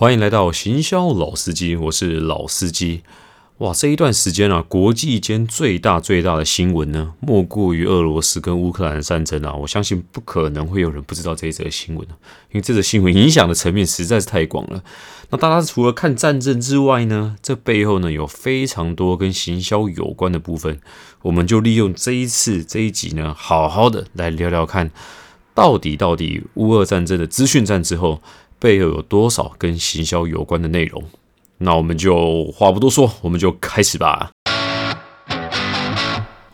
欢迎来到行销老司机，我是老司机。哇，这一段时间啊，国际间最大最大的新闻呢，莫过于俄罗斯跟乌克兰的战争啊。我相信不可能会有人不知道这一则新闻因为这则新闻影响的层面实在是太广了。那大家除了看战争之外呢，这背后呢有非常多跟行销有关的部分，我们就利用这一次这一集呢，好好的来聊聊看，到底到底乌俄战争的资讯战之后。背后有多少跟行销有关的内容？那我们就话不多说，我们就开始吧。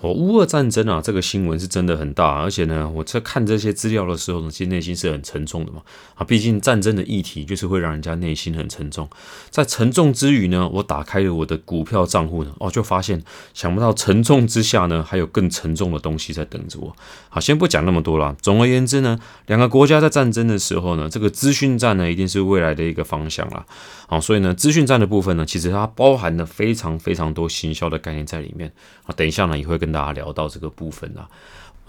哦乌俄战争啊，这个新闻是真的很大，而且呢，我在看这些资料的时候呢，其实内心是很沉重的嘛。啊，毕竟战争的议题就是会让人家内心很沉重。在沉重之余呢，我打开了我的股票账户呢，哦，就发现想不到沉重之下呢，还有更沉重的东西在等着我。好，先不讲那么多了。总而言之呢，两个国家在战争的时候呢，这个资讯战呢，一定是未来的一个方向啦。好，所以呢，资讯战的部分呢，其实它包含了非常非常多行销的概念在里面。啊，等一下呢，也会跟大家聊到这个部分啦。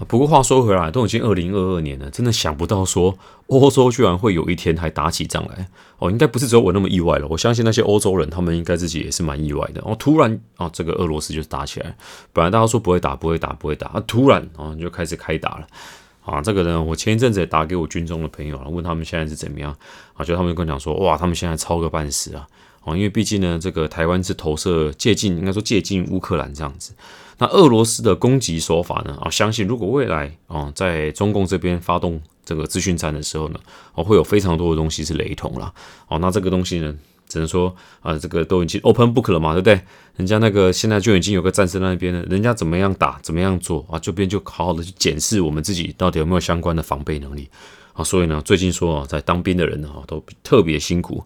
不过话说回来，都已经二零二二年了，真的想不到说欧洲居然会有一天还打起仗来。哦，应该不是只有我那么意外了。我相信那些欧洲人，他们应该自己也是蛮意外的。哦，突然啊，这个俄罗斯就打起来。本来大家说不会打，不会打，不会打，啊，突然啊就开始开打了。啊，这个呢，我前一阵子也打给我军中的朋友了，问他们现在是怎么样。啊，就他们跟我讲说，哇，他们现在超个半死啊。哦，因为毕竟呢，这个台湾是投射接近，应该说接近乌克兰这样子。那俄罗斯的攻击手法呢？啊，相信如果未来啊，在中共这边发动这个资讯战的时候呢，哦，会有非常多的东西是雷同了。哦，那这个东西呢，只能说啊，这个都已经 open book 了嘛，对不对？人家那个现在就已经有个战士那边了，人家怎么样打，怎么样做啊，这边就好好的去检视我们自己到底有没有相关的防备能力啊。所以呢，最近说啊，在当兵的人呢，都特别辛苦。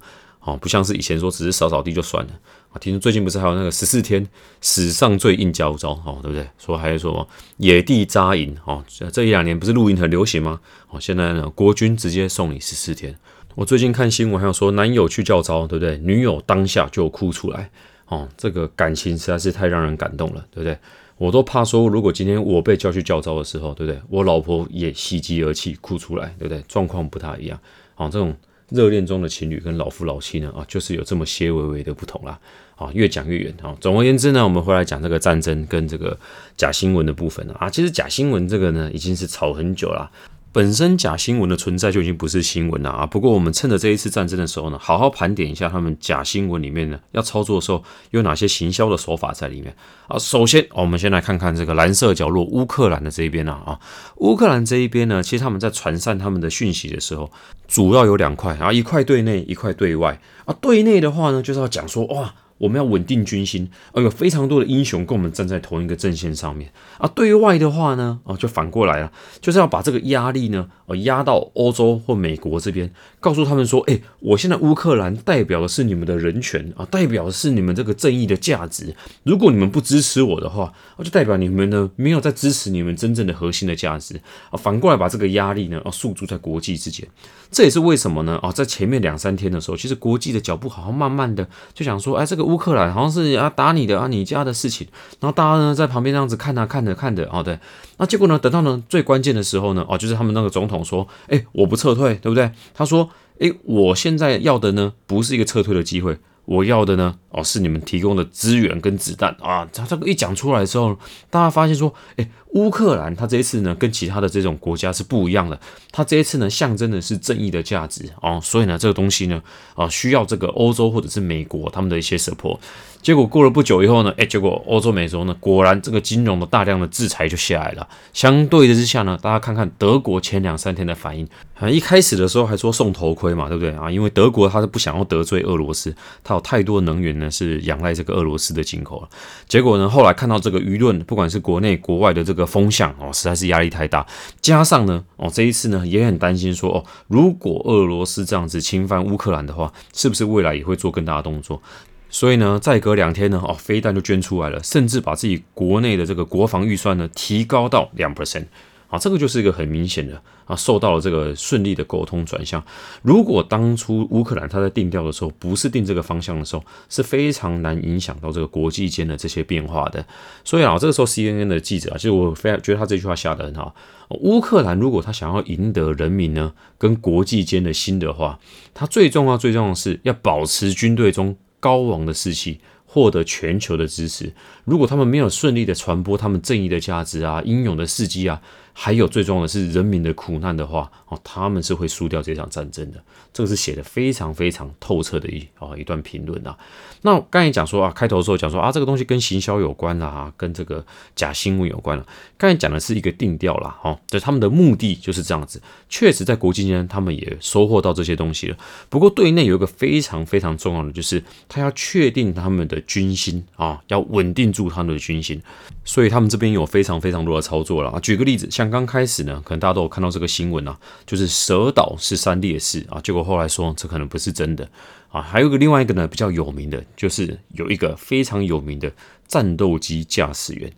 哦，不像是以前说只是扫扫地就算了啊。听说最近不是还有那个十四天史上最硬交招哦，对不对？说还是说野地扎营哦，这一两年不是露营很流行吗？哦，现在呢，国军直接送你十四天。我最近看新闻还有说男友去叫招，对不对？女友当下就哭出来哦，这个感情实在是太让人感动了，对不对？我都怕说，如果今天我被叫去叫招的时候，对不对？我老婆也喜极而泣哭出来，对不对？状况不太一样哦，这种。热恋中的情侣跟老夫老妻呢啊，就是有这么些微微的不同啦啊，越讲越远啊。总而言之呢，我们回来讲这个战争跟这个假新闻的部分啊。其实假新闻这个呢，已经是吵很久了。本身假新闻的存在就已经不是新闻了啊！不过我们趁着这一次战争的时候呢，好好盘点一下他们假新闻里面呢要操作的时候有哪些行销的手法在里面啊。首先，我们先来看看这个蓝色角落乌克兰的这一边啊啊，乌克兰这一边呢，其实他们在传散他们的讯息的时候，主要有两块啊，一块对内，一块对外啊。对内的话呢，就是要讲说哇。我们要稳定军心，而有非常多的英雄跟我们站在同一个阵线上面啊。对外的话呢，哦，就反过来了，就是要把这个压力呢，呃，压到欧洲或美国这边，告诉他们说，哎，我现在乌克兰代表的是你们的人权啊，代表的是你们这个正义的价值。如果你们不支持我的话，就代表你们呢没有在支持你们真正的核心的价值啊。反过来把这个压力呢，啊，诉诸在国际之间。这也是为什么呢？啊，在前面两三天的时候，其实国际的脚步好像慢慢的就想说，哎，这个乌克兰好像是啊打你的啊，你家的事情。然后大家呢在旁边这样子看啊看着看着，哦对，那结果呢，等到呢最关键的时候呢，哦，就是他们那个总统说，哎，我不撤退，对不对？他说，哎，我现在要的呢，不是一个撤退的机会。我要的呢，哦，是你们提供的资源跟子弹啊！他这个一讲出来之后，大家发现说，诶，乌克兰他这一次呢，跟其他的这种国家是不一样的，他这一次呢，象征的是正义的价值哦，所以呢，这个东西呢，啊，需要这个欧洲或者是美国他们的一些 support。结果过了不久以后呢，哎，结果欧洲、美洲呢，果然这个金融的大量的制裁就下来了。相对的之下呢，大家看看德国前两三天的反应啊，一开始的时候还说送头盔嘛，对不对啊？因为德国他是不想要得罪俄罗斯，他有太多能源呢是仰赖这个俄罗斯的进口了。结果呢，后来看到这个舆论，不管是国内国外的这个风向哦，实在是压力太大。加上呢，哦，这一次呢也很担心说哦，如果俄罗斯这样子侵犯乌克兰的话，是不是未来也会做更大的动作？所以呢，再隔两天呢，哦，飞弹就捐出来了，甚至把自己国内的这个国防预算呢提高到两 percent，啊，这个就是一个很明显的啊，受到了这个顺利的沟通转向。如果当初乌克兰他在定调的时候不是定这个方向的时候，是非常难影响到这个国际间的这些变化的。所以啊，这个时候 CNN 的记者啊，其实我非常觉得他这句话下得很好。乌克兰如果他想要赢得人民呢跟国际间的心的话，他最重要最重要的是要保持军队中高昂的士气。获得全球的支持。如果他们没有顺利的传播他们正义的价值啊、英勇的事迹啊，还有最重要的是人民的苦难的话，哦，他们是会输掉这场战争的。这个是写的非常非常透彻的一啊一段评论啊。那刚才讲说啊，开头的时候讲说啊，这个东西跟行销有关啦，跟这个假新闻有关了。刚才讲的是一个定调啦，哦，就他们的目的就是这样子。确实，在国际间他们也收获到这些东西了。不过，对内有一个非常非常重要的，就是他要确定他们的军心啊，要稳定助他们的军心。所以，他们这边有非常非常多的操作了啊。举个例子，像刚开始呢，可能大家都有看到这个新闻啊，就是蛇岛是三烈士啊，结果后来说这可能不是真的。啊，还有个另外一个呢，比较有名的，就是有一个非常有名的战斗机驾驶员，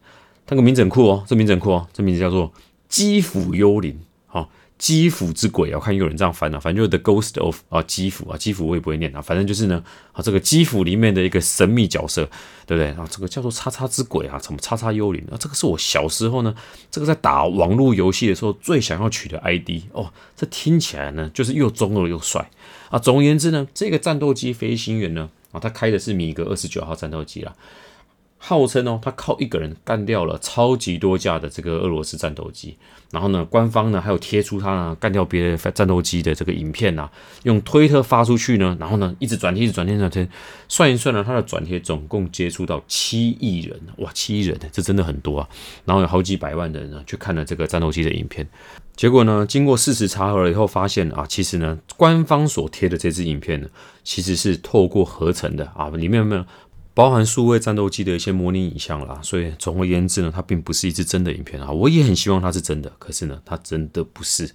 他个名字很酷哦，这名字很酷哦，这名字叫做基辅幽灵，好，基辅之鬼啊，看有人这样翻啊，反正就是 The Ghost of 啊，基辅啊，基辅我也不会念啊，反正就是呢，啊，这个基辅里面的一个神秘角色，对不对啊？这个叫做叉叉之鬼啊，什么叉叉幽灵啊？这个是我小时候呢，这个在打网络游戏的时候最想要取的 ID 哦，这听起来呢，就是又中二又帅。啊，总而言之呢，这个战斗机飞行员呢，啊，他开的是米格二十九号战斗机啦，号称哦，他靠一个人干掉了超级多架的这个俄罗斯战斗机。然后呢，官方呢还有贴出他呢干掉别的战斗机的这个影片呐，用推特发出去呢，然后呢一直转贴，一直转贴，转贴，算一算呢，他的转贴总共接触到七亿人，哇，七亿人，这真的很多啊。然后有好几百万人呢去看了这个战斗机的影片。结果呢？经过事实查核了以后，发现啊，其实呢，官方所贴的这支影片呢，其实是透过合成的啊，里面有没有包含数位战斗机的一些模拟影像啦。所以总而言之呢，它并不是一支真的影片啊。我也很希望它是真的，可是呢，它真的不是。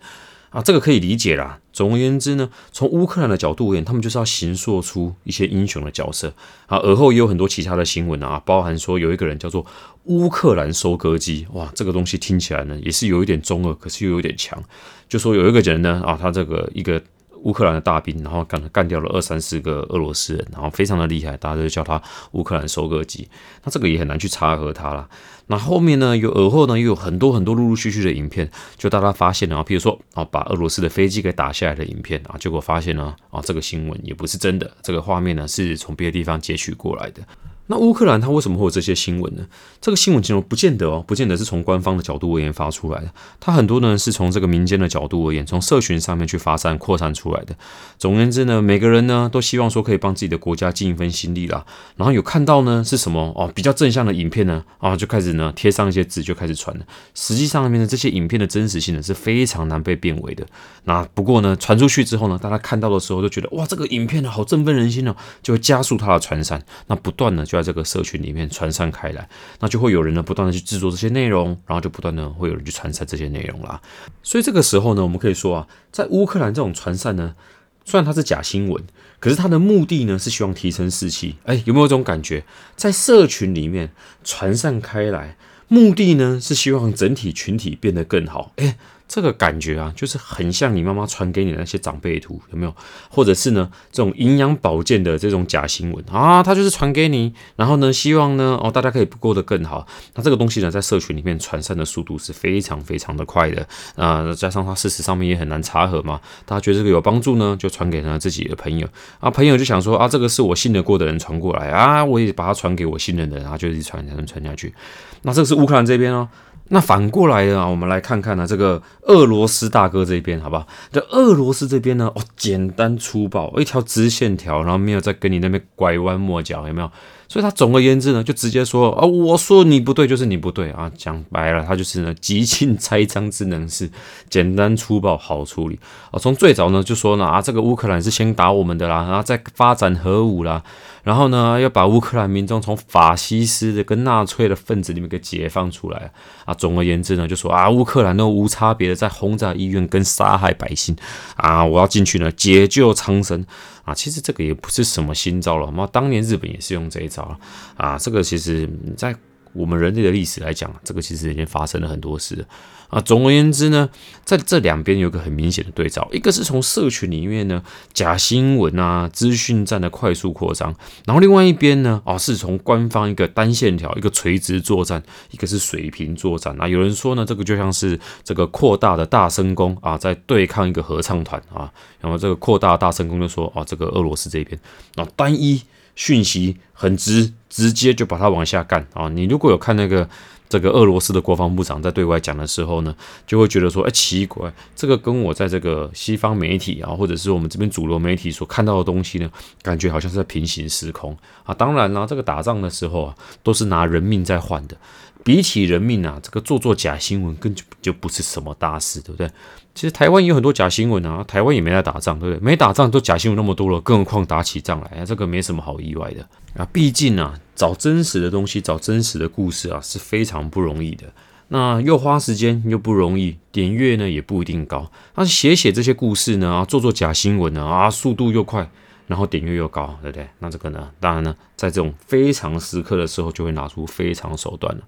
啊，这个可以理解啦。总而言之呢，从乌克兰的角度而言，他们就是要形塑出一些英雄的角色啊。而后也有很多其他的新闻啊，包含说有一个人叫做乌克兰收割机，哇，这个东西听起来呢也是有一点中二，可是又有点强。就说有一个人呢啊，他这个一个。乌克兰的大兵，然后干干掉了二三十个俄罗斯人，然后非常的厉害，大家都叫他乌克兰收割机。那这个也很难去查核他了。那后面呢，有耳后呢，又有很多很多陆陆续续的影片，就大家发现了啊，比如说啊，把俄罗斯的飞机给打下来的影片啊，结果发现呢啊，这个新闻也不是真的，这个画面呢是从别的地方截取过来的。那乌克兰它为什么会有这些新闻呢？这个新闻其实不见得哦，不见得是从官方的角度而言发出来的，它很多呢是从这个民间的角度而言，从社群上面去发散扩散出来的。总而言之呢，每个人呢都希望说可以帮自己的国家尽一份心力啦。然后有看到呢是什么哦比较正向的影片呢啊就开始呢贴上一些字就开始传了。实际上面的这些影片的真实性呢是非常难被辨伪的。那不过呢传出去之后呢，大家看到的时候就觉得哇这个影片呢好振奋人心哦，就会加速它的传散。那不断的就。在这个社群里面传散开来，那就会有人呢不断的去制作这些内容，然后就不断的会有人去传散这些内容啦。所以这个时候呢，我们可以说啊，在乌克兰这种传散呢，虽然它是假新闻，可是它的目的呢是希望提升士气。哎，有没有这种感觉？在社群里面传散开来，目的呢是希望整体群体变得更好。哎。这个感觉啊，就是很像你妈妈传给你的那些长辈图，有没有？或者是呢，这种营养保健的这种假新闻啊，它就是传给你，然后呢，希望呢，哦，大家可以过得更好。那这个东西呢，在社群里面传散的速度是非常非常的快的啊，加上它事实上面也很难查核嘛，大家觉得这个有帮助呢，就传给了自己的朋友啊，朋友就想说啊，这个是我信得过的人传过来啊，我也把它传给我信任的人，然后就一直传传传下去。那这个是乌克兰这边哦。那反过来呢，我们来看看呢，这个俄罗斯大哥这边，好不好？这俄罗斯这边呢，哦，简单粗暴，一条直线条，然后没有再跟你那边拐弯抹角，有没有？所以他总而言之呢，就直接说啊，我说你不对就是你不对啊，讲白了，他就是呢，极尽栽赃之能事，简单粗暴，好处理啊。从最早呢就说呢啊，这个乌克兰是先打我们的啦，然后再发展核武啦。然后呢，要把乌克兰民众从法西斯的跟纳粹的分子里面给解放出来啊！总而言之呢，就说啊，乌克兰都无差别的在轰炸医院跟杀害百姓啊！我要进去呢，解救苍生啊！其实这个也不是什么新招了，嘛，当年日本也是用这一招啊！这个其实在我们人类的历史来讲，这个其实已经发生了很多事啊。总而言之呢，在这两边有个很明显的对照，一个是从社群里面呢假新闻啊、资讯站的快速扩张，然后另外一边呢，哦，是从官方一个单线条、一个垂直作战，一个是水平作战啊。有人说呢，这个就像是这个扩大的大声公啊，在对抗一个合唱团啊。然后这个扩大大声公就说，哦，这个俄罗斯这边啊，单一。讯息很直，直接就把它往下干啊！你如果有看那个这个俄罗斯的国防部长在对外讲的时候呢，就会觉得说，哎，奇怪，这个跟我在这个西方媒体啊，或者是我们这边主流媒体所看到的东西呢，感觉好像是在平行时空啊！当然啦，这个打仗的时候啊，都是拿人命在换的。比起人命啊，这个做做假新闻根本就不是什么大事，对不对？其实台湾有很多假新闻啊，台湾也没在打仗，对不对？没打仗都假新闻那么多了，更何况打起仗来啊，这个没什么好意外的啊。毕竟啊，找真实的东西，找真实的故事啊，是非常不容易的。那又花时间又不容易，点阅呢也不一定高。那写写这些故事呢啊，做做假新闻呢啊，速度又快。然后点阅又高，对不对？那这个呢？当然呢，在这种非常时刻的时候，就会拿出非常手段了。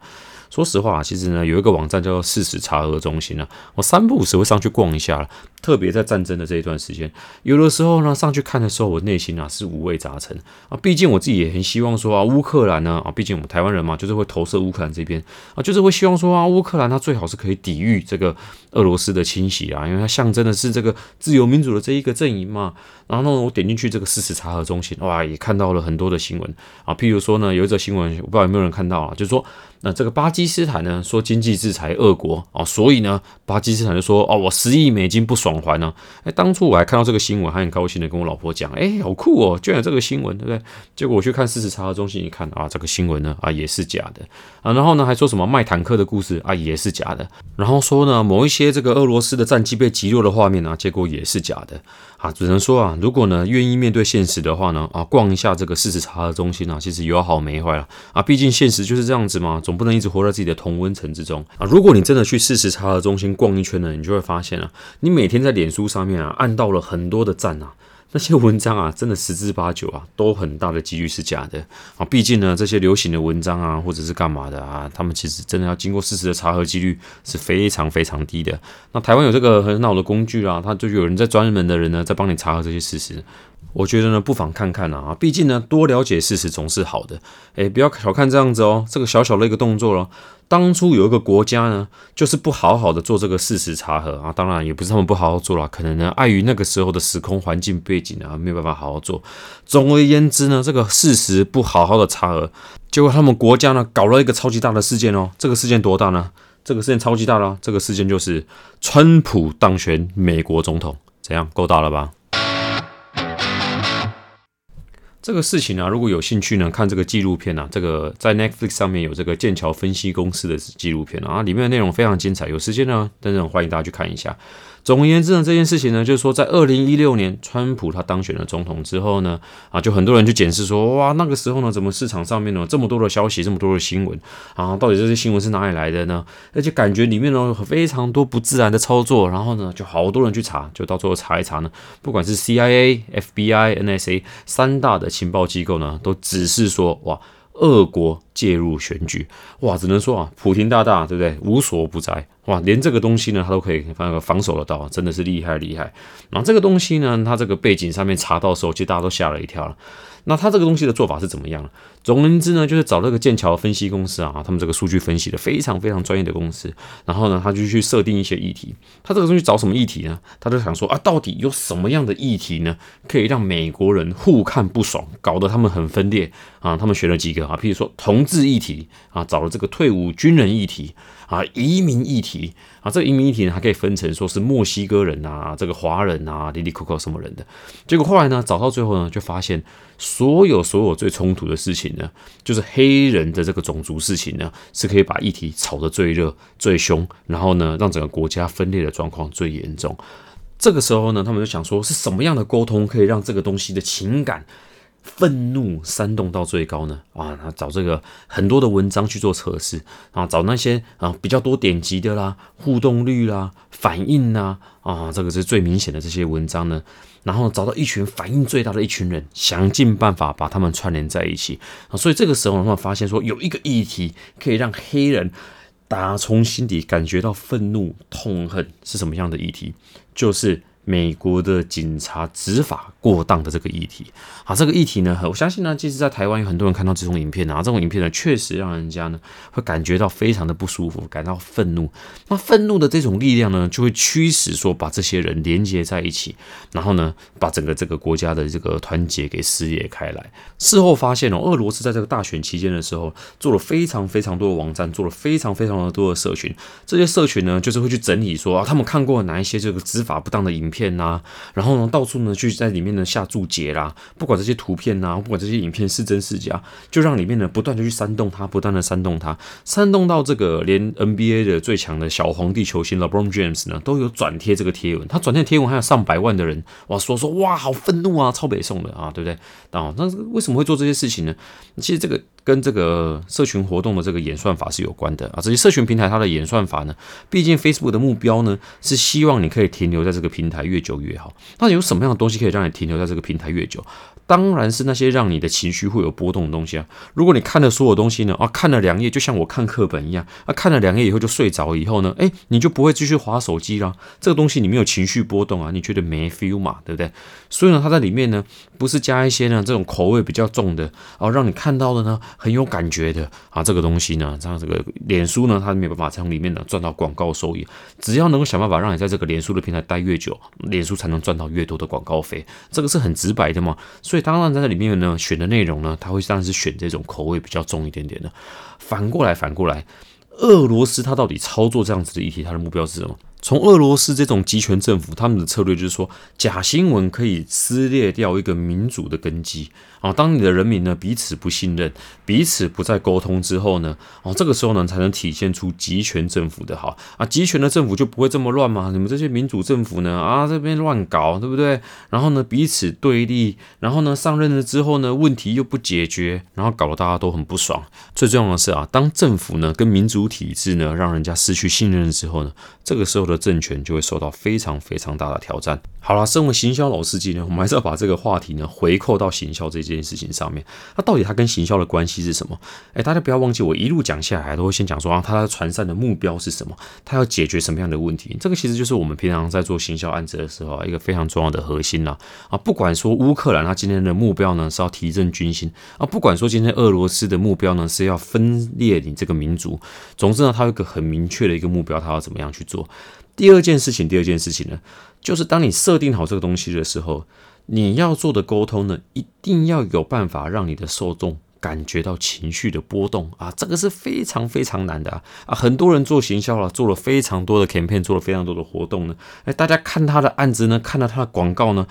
说实话，其实呢，有一个网站叫做事实查核中心呢，我三不五时会上去逛一下了。特别在战争的这一段时间，有的时候呢，上去看的时候，我内心啊是五味杂陈啊。毕竟我自己也很希望说啊，乌克兰呢啊，毕竟我们台湾人嘛，就是会投射乌克兰这边啊，就是会希望说啊，乌克兰它最好是可以抵御这个俄罗斯的侵袭啊，因为它象征的是这个自由民主的这一个阵营嘛。然后呢，我点进去这个事实查核中心，哇，也看到了很多的新闻啊。譬如说呢，有一则新闻，我不知道有没有人看到啊，就是说。那这个巴基斯坦呢，说经济制裁俄国啊，所以呢，巴基斯坦就说哦，我十亿美金不爽还呢。哎，当初我还看到这个新闻，还很高兴的跟我老婆讲，哎，好酷哦，居然有这个新闻，对不对？结果我去看事实查核中心一看啊，这个新闻呢啊也是假的啊，然后呢还说什么卖坦克的故事啊也是假的，然后说呢某一些这个俄罗斯的战机被击落的画面呢，结果也是假的啊，只能说啊，如果呢愿意面对现实的话呢啊，逛一下这个事实查核中心啊，其实有好没坏了啊，毕竟现实就是这样子嘛。总不能一直活在自己的同温层之中啊！如果你真的去事实查核中心逛一圈呢，你就会发现啊，你每天在脸书上面啊按到了很多的赞啊，那些文章啊，真的十之八九啊，都很大的几率是假的啊！毕竟呢，这些流行的文章啊，或者是干嘛的啊，他们其实真的要经过事实的查核几率是非常非常低的。那台湾有这个很好的工具啊，他就有人在专门的人呢，在帮你查核这些事实。我觉得呢，不妨看看啊，毕竟呢，多了解事实总是好的。哎，不要小看这样子哦，这个小小的一个动作了。当初有一个国家呢，就是不好好的做这个事实查核啊，当然也不是他们不好好做了，可能呢，碍于那个时候的时空环境背景啊，没有办法好好做。总而言之呢，这个事实不好好的查核，结果他们国家呢，搞了一个超级大的事件哦。这个事件多大呢？这个事件超级大了，这个事件就是川普当选美国总统，怎样？够大了吧？这个事情啊，如果有兴趣呢，看这个纪录片啊，这个在 Netflix 上面有这个剑桥分析公司的纪录片啊，里面的内容非常精彩，有时间呢，真的欢迎大家去看一下。总而言之呢，这件事情呢，就是说，在二零一六年，川普他当选了总统之后呢，啊，就很多人去检视说，哇，那个时候呢，怎么市场上面呢这么多的消息，这么多的新闻啊，到底这些新闻是哪里来的呢？而且感觉里面呢有非常多不自然的操作，然后呢，就好多人去查，就到最后查一查呢，不管是 CIA、FBI、NSA 三大的情报机构呢，都只是说，哇。俄国介入选举，哇，只能说啊，普天大大，对不对？无所不在，哇，连这个东西呢，他都可以防防守的到，真的是厉害厉害。然后这个东西呢，他这个背景上面查到的时候，其实大家都吓了一跳了。那他这个东西的做法是怎么样呢？总而言之呢，就是找那个剑桥分析公司啊，他们这个数据分析的非常非常专业的公司，然后呢，他就去设定一些议题。他这个东西找什么议题呢？他就想说啊，到底有什么样的议题呢，可以让美国人互看不爽，搞得他们很分裂啊？他们选了几个啊，譬如说同志议题啊，找了这个退伍军人议题啊，移民议题啊，这个移民议题呢还可以分成说是墨西哥人啊，这个华人啊，里里扣扣什么人的。结果后来呢，找到最后呢，就发现。所有所有最冲突的事情就是黑人的这个种族事情呢，是可以把议题炒得最热、最凶，然后呢，让整个国家分裂的状况最严重。这个时候呢，他们就想说，是什么样的沟通可以让这个东西的情感愤怒煽动到最高呢？啊，找这个很多的文章去做测试啊，找那些啊比较多点击的啦、互动率啦、反应呐啊，这个是最明显的这些文章呢。然后找到一群反应最大的一群人，想尽办法把他们串联在一起啊。所以这个时候，他们发现说，有一个议题可以让黑人打从心底感觉到愤怒、痛恨，是什么样的议题？就是。美国的警察执法过当的这个议题，啊，这个议题呢，我相信呢，即使在台湾有很多人看到这种影片啊，这种影片呢，确实让人家呢会感觉到非常的不舒服，感到愤怒。那愤怒的这种力量呢，就会驱使说把这些人连接在一起，然后呢，把整个这个国家的这个团结给撕裂开来。事后发现哦，俄罗斯在这个大选期间的时候，做了非常非常多的网站，做了非常非常的多的社群。这些社群呢，就是会去整理说啊，他们看过哪一些这个执法不当的影片。片呐，然后呢，到处呢去在里面呢下注解啦，不管这些图片呐，不管这些影片是真是假，就让里面呢不断的去煽动它，不断的煽动它，煽动到这个连 NBA 的最强的小皇帝球星 LeBron James 呢都有转贴这个贴文，他转贴贴文还有上百万的人哇说说哇好愤怒啊，超北宋的啊，对不对？啊，那为什么会做这些事情呢？其实这个。跟这个社群活动的这个演算法是有关的啊，这些社群平台它的演算法呢，毕竟 Facebook 的目标呢是希望你可以停留在这个平台越久越好。那有什么样的东西可以让你停留在这个平台越久？当然是那些让你的情绪会有波动的东西啊！如果你看的所有东西呢，啊，看了两页就像我看课本一样，啊，看了两页以后就睡着以后呢，哎，你就不会继续划手机啦。这个东西你没有情绪波动啊，你觉得没 feel 嘛，对不对？所以呢，它在里面呢，不是加一些呢这种口味比较重的，啊，让你看到的呢很有感觉的啊，这个东西呢，像这个脸书呢，它没有办法从里面呢赚到广告收益。只要能够想办法让你在这个脸书的平台待越久，脸书才能赚到越多的广告费。这个是很直白的嘛，所以。以当然，在这里面呢，选的内容呢，他会当然是选这种口味比较重一点点的。反过来，反过来，俄罗斯他到底操作这样子的议题，他的目标是什么？从俄罗斯这种集权政府，他们的策略就是说，假新闻可以撕裂掉一个民主的根基啊。当你的人民呢彼此不信任，彼此不再沟通之后呢，哦，这个时候呢才能体现出集权政府的好啊。集权的政府就不会这么乱嘛？你们这些民主政府呢啊这边乱搞，对不对？然后呢彼此对立，然后呢上任了之后呢问题又不解决，然后搞得大家都很不爽。最重要的是啊，当政府呢跟民主体制呢让人家失去信任之后呢，这个时候。的政权就会受到非常非常大的挑战。好了，身为行销老司机呢，我们还是要把这个话题呢回扣到行销这件事情上面。那到底它跟行销的关系是什么？哎，大家不要忘记，我一路讲下来都会先讲说啊，它传散的目标是什么？它要解决什么样的问题？这个其实就是我们平常在做行销案子的时候啊，一个非常重要的核心啦。啊，不管说乌克兰它今天的目标呢是要提振军心啊，不管说今天俄罗斯的目标呢是要分裂你这个民族，总之呢，它有一个很明确的一个目标，它要怎么样去做？第二件事情，第二件事情呢，就是当你设定好这个东西的时候，你要做的沟通呢，一定要有办法让你的受众感觉到情绪的波动啊，这个是非常非常难的啊！很多人做行销了，做了非常多的 campaign，做了非常多的活动呢，哎，大家看他的案子呢，看到他的广告呢。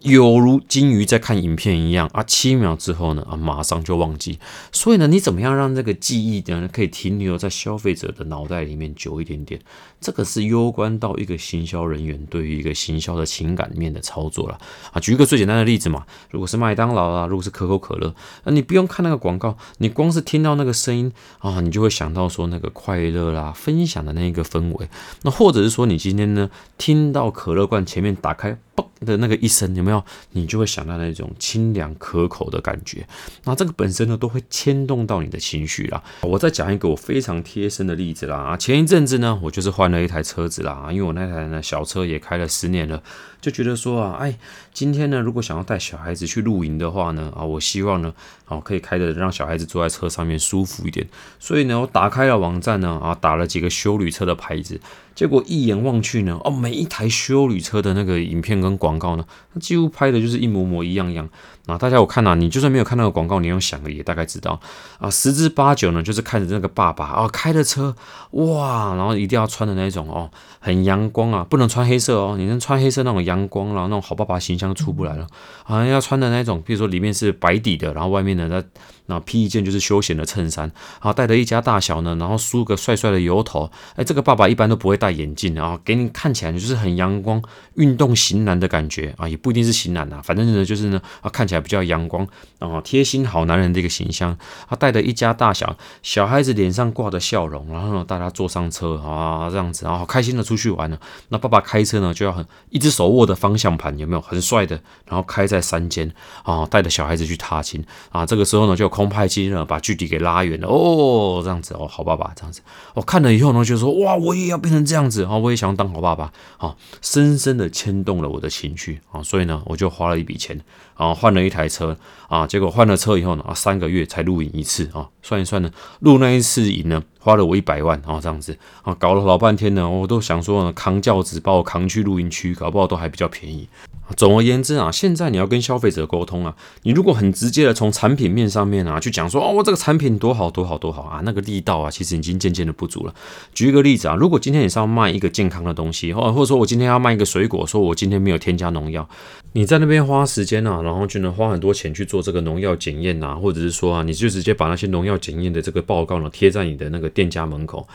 有如金鱼在看影片一样啊，七秒之后呢啊，马上就忘记。所以呢，你怎么样让这个记忆呢可以停留在消费者的脑袋里面久一点点？这个是攸关到一个行销人员对于一个行销的情感面的操作了啊。举一个最简单的例子嘛，如果是麦当劳啊，如果是可口可乐，那你不用看那个广告，你光是听到那个声音啊，你就会想到说那个快乐啦、分享的那一个氛围。那或者是说，你今天呢听到可乐罐前面打开嘣。的那个一声有没有？你就会想到那种清凉可口的感觉。那这个本身呢，都会牵动到你的情绪啦。我再讲一个我非常贴身的例子啦。啊，前一阵子呢，我就是换了一台车子啦。因为我那台呢小车也开了十年了，就觉得说啊，哎，今天呢，如果想要带小孩子去露营的话呢，啊，我希望呢，啊，可以开的让小孩子坐在车上面舒服一点。所以呢，我打开了网站呢，啊，打了几个修旅车的牌子。结果一眼望去呢，哦，每一台修旅车的那个影片跟广告呢，它几乎拍的就是一模模一样样。啊，大家有看啊？你就算没有看那个广告，你用想的也大概知道啊。十之八九呢，就是看着那个爸爸啊开的车，哇，然后一定要穿的那种哦，很阳光啊，不能穿黑色哦，你能穿黑色那种阳光然后那种好爸爸形象出不来了啊。要穿的那种，比如说里面是白底的，然后外面呢那。那披一件就是休闲的衬衫，啊，带着一家大小呢，然后梳个帅帅的油头，哎，这个爸爸一般都不会戴眼镜啊，给你看起来就是很阳光、运动型男的感觉啊，也不一定是型男呐，反正呢就是呢啊，看起来比较阳光啊，贴心好男人的一个形象。他带着一家大小，小孩子脸上挂着笑容，然后呢大家坐上车啊，这样子，然后开心的出去玩了。那爸爸开车呢就要很一只手握握的方向盘，有没有？很帅的？然后开在山间啊，带着小孩子去踏青。啊，这个时候呢就空拍机呢把距离给拉远了。哦，这样子哦，好爸爸这样子，我看了以后呢就说哇，我也要变成这样子啊，我也想当好爸爸。啊，深深的牵动了我的情绪。啊，所以呢我就花了一笔钱。啊换了一台车。啊，结果换了车以后呢啊三个月才录影一次。啊，算一算呢录那一次影呢花了我一百万然后这样子啊，搞了老半天呢，我都想说呢扛轿子把我扛去录音区，搞不好都还比较便宜。总而言之啊，现在你要跟消费者沟通啊，你如果很直接的从产品面上面啊去讲说哦，我这个产品多好多好多好啊，那个力道啊，其实已经渐渐的不足了。举一个例子啊，如果今天你是要卖一个健康的东西，或或者说我今天要卖一个水果，说我今天没有添加农药，你在那边花时间啊，然后就能花很多钱去做这个农药检验呐，或者是说啊，你就直接把那些农药检验的这个报告呢贴在你的那个店家门口。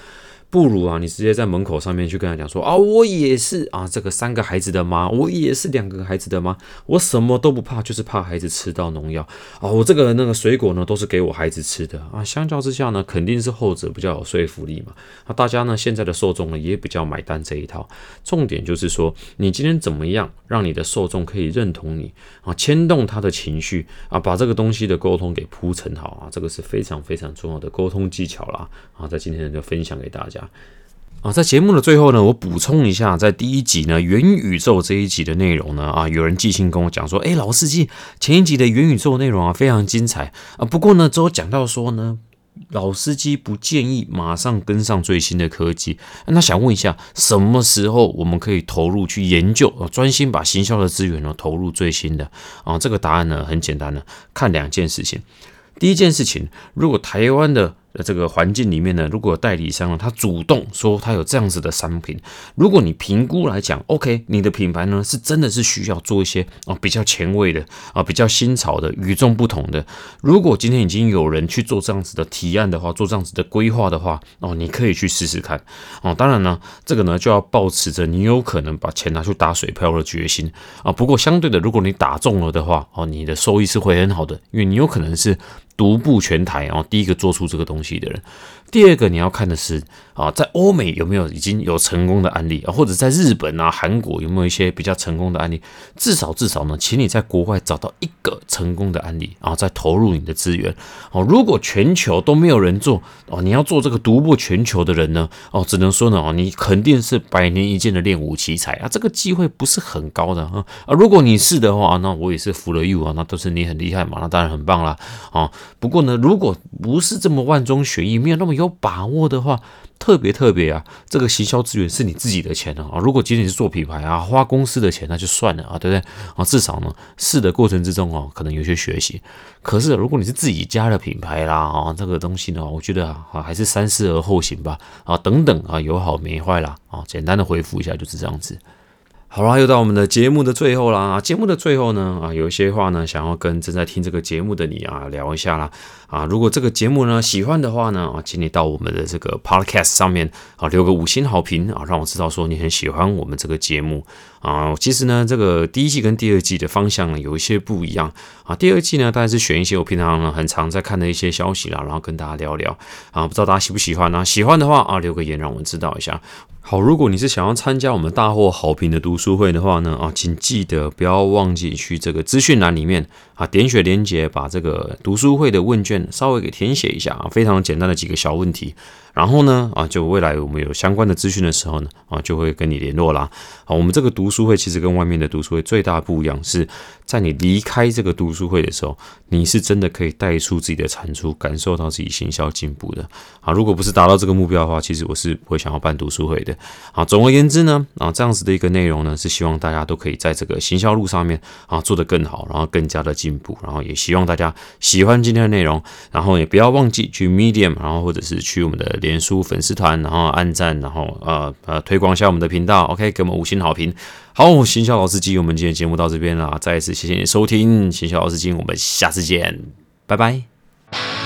不如啊，你直接在门口上面去跟他讲说啊，我也是啊，这个三个孩子的妈，我也是两个孩子的妈，我什么都不怕，就是怕孩子吃到农药啊。我这个那个水果呢，都是给我孩子吃的啊。相较之下呢，肯定是后者比较有说服力嘛。那大家呢，现在的受众呢，也比较买单这一套。重点就是说，你今天怎么样让你的受众可以认同你啊，牵动他的情绪啊，把这个东西的沟通给铺陈好啊，这个是非常非常重要的沟通技巧啦啊，在今天就分享给大家。啊，在节目的最后呢，我补充一下，在第一集呢元宇宙这一集的内容呢，啊，有人寄信跟我讲说，哎，老司机前一集的元宇宙内容啊非常精彩啊，不过呢，只有讲到说呢，老司机不建议马上跟上最新的科技。那想问一下，什么时候我们可以投入去研究啊，专心把行销的资源呢投入最新的啊？这个答案呢很简单的，看两件事情。第一件事情，如果台湾的这个环境里面呢，如果有代理商呢，他主动说他有这样子的商品，如果你评估来讲，OK，你的品牌呢是真的是需要做一些啊比较前卫的啊比较新潮的与众不同的。如果今天已经有人去做这样子的提案的话，做这样子的规划的话，哦，你可以去试试看哦。当然呢，这个呢就要保持着你有可能把钱拿去打水漂的决心啊。不过相对的，如果你打中了的话，哦，你的收益是会很好的，因为你有可能是。独步全台，然后第一个做出这个东西的人。第二个你要看的是啊，在欧美有没有已经有成功的案例啊，或者在日本啊、韩国有没有一些比较成功的案例？至少至少呢，请你在国外找到一个成功的案例，然后再投入你的资源哦。如果全球都没有人做哦，你要做这个独步全球的人呢哦，只能说呢哦，你肯定是百年一见的练武奇才啊，这个机会不是很高的啊啊。如果你是的话，那我也是服了 you 啊，那都是你很厉害嘛，那当然很棒啦啊。不过呢，如果不是这么万中选一，没有那么优有把握的话，特别特别啊，这个行销资源是你自己的钱啊。如果仅仅是做品牌啊，花公司的钱那就算了啊，对不对啊？至少呢，试的过程之中哦，可能有些学习。可是如果你是自己家的品牌啦啊，这个东西呢，我觉得啊，还是三思而后行吧啊，等等啊，有好没坏啦啊，简单的回复一下就是这样子。好啦，又到我们的节目的最后啦！节目的最后呢，啊，有一些话呢，想要跟正在听这个节目的你啊聊一下啦。啊，如果这个节目呢喜欢的话呢，啊，请你到我们的这个 Podcast 上面啊留个五星好评啊，让我知道说你很喜欢我们这个节目啊。其实呢，这个第一季跟第二季的方向呢有一些不一样啊。第二季呢，大概是选一些我平常呢很常在看的一些消息啦，然后跟大家聊聊啊。不知道大家喜不喜欢呢？喜欢的话啊，留个言让我们知道一下。好，如果你是想要参加我们大获好评的读书会的话呢，啊，请记得不要忘记去这个资讯栏里面啊，点选连接，把这个读书会的问卷稍微给填写一下啊，非常简单的几个小问题。然后呢，啊，就未来我们有相关的资讯的时候呢，啊，就会跟你联络啦。好，我们这个读书会其实跟外面的读书会最大不一样，是在你离开这个读书会的时候，你是真的可以带出自己的产出，感受到自己行销进步的。啊，如果不是达到这个目标的话，其实我是不会想要办读书会的。啊，总而言之呢，啊，这样子的一个内容呢，是希望大家都可以在这个行销路上面啊做得更好，然后更加的进步，然后也希望大家喜欢今天的内容，然后也不要忘记去 Medium，然后或者是去我们的。脸书粉丝团，然后按赞，然后呃呃推广一下我们的频道，OK，给我们五星好评。好，行销老司机，我们今天节目到这边啦，再一次谢谢你收听行销老司机，我们下次见，拜拜。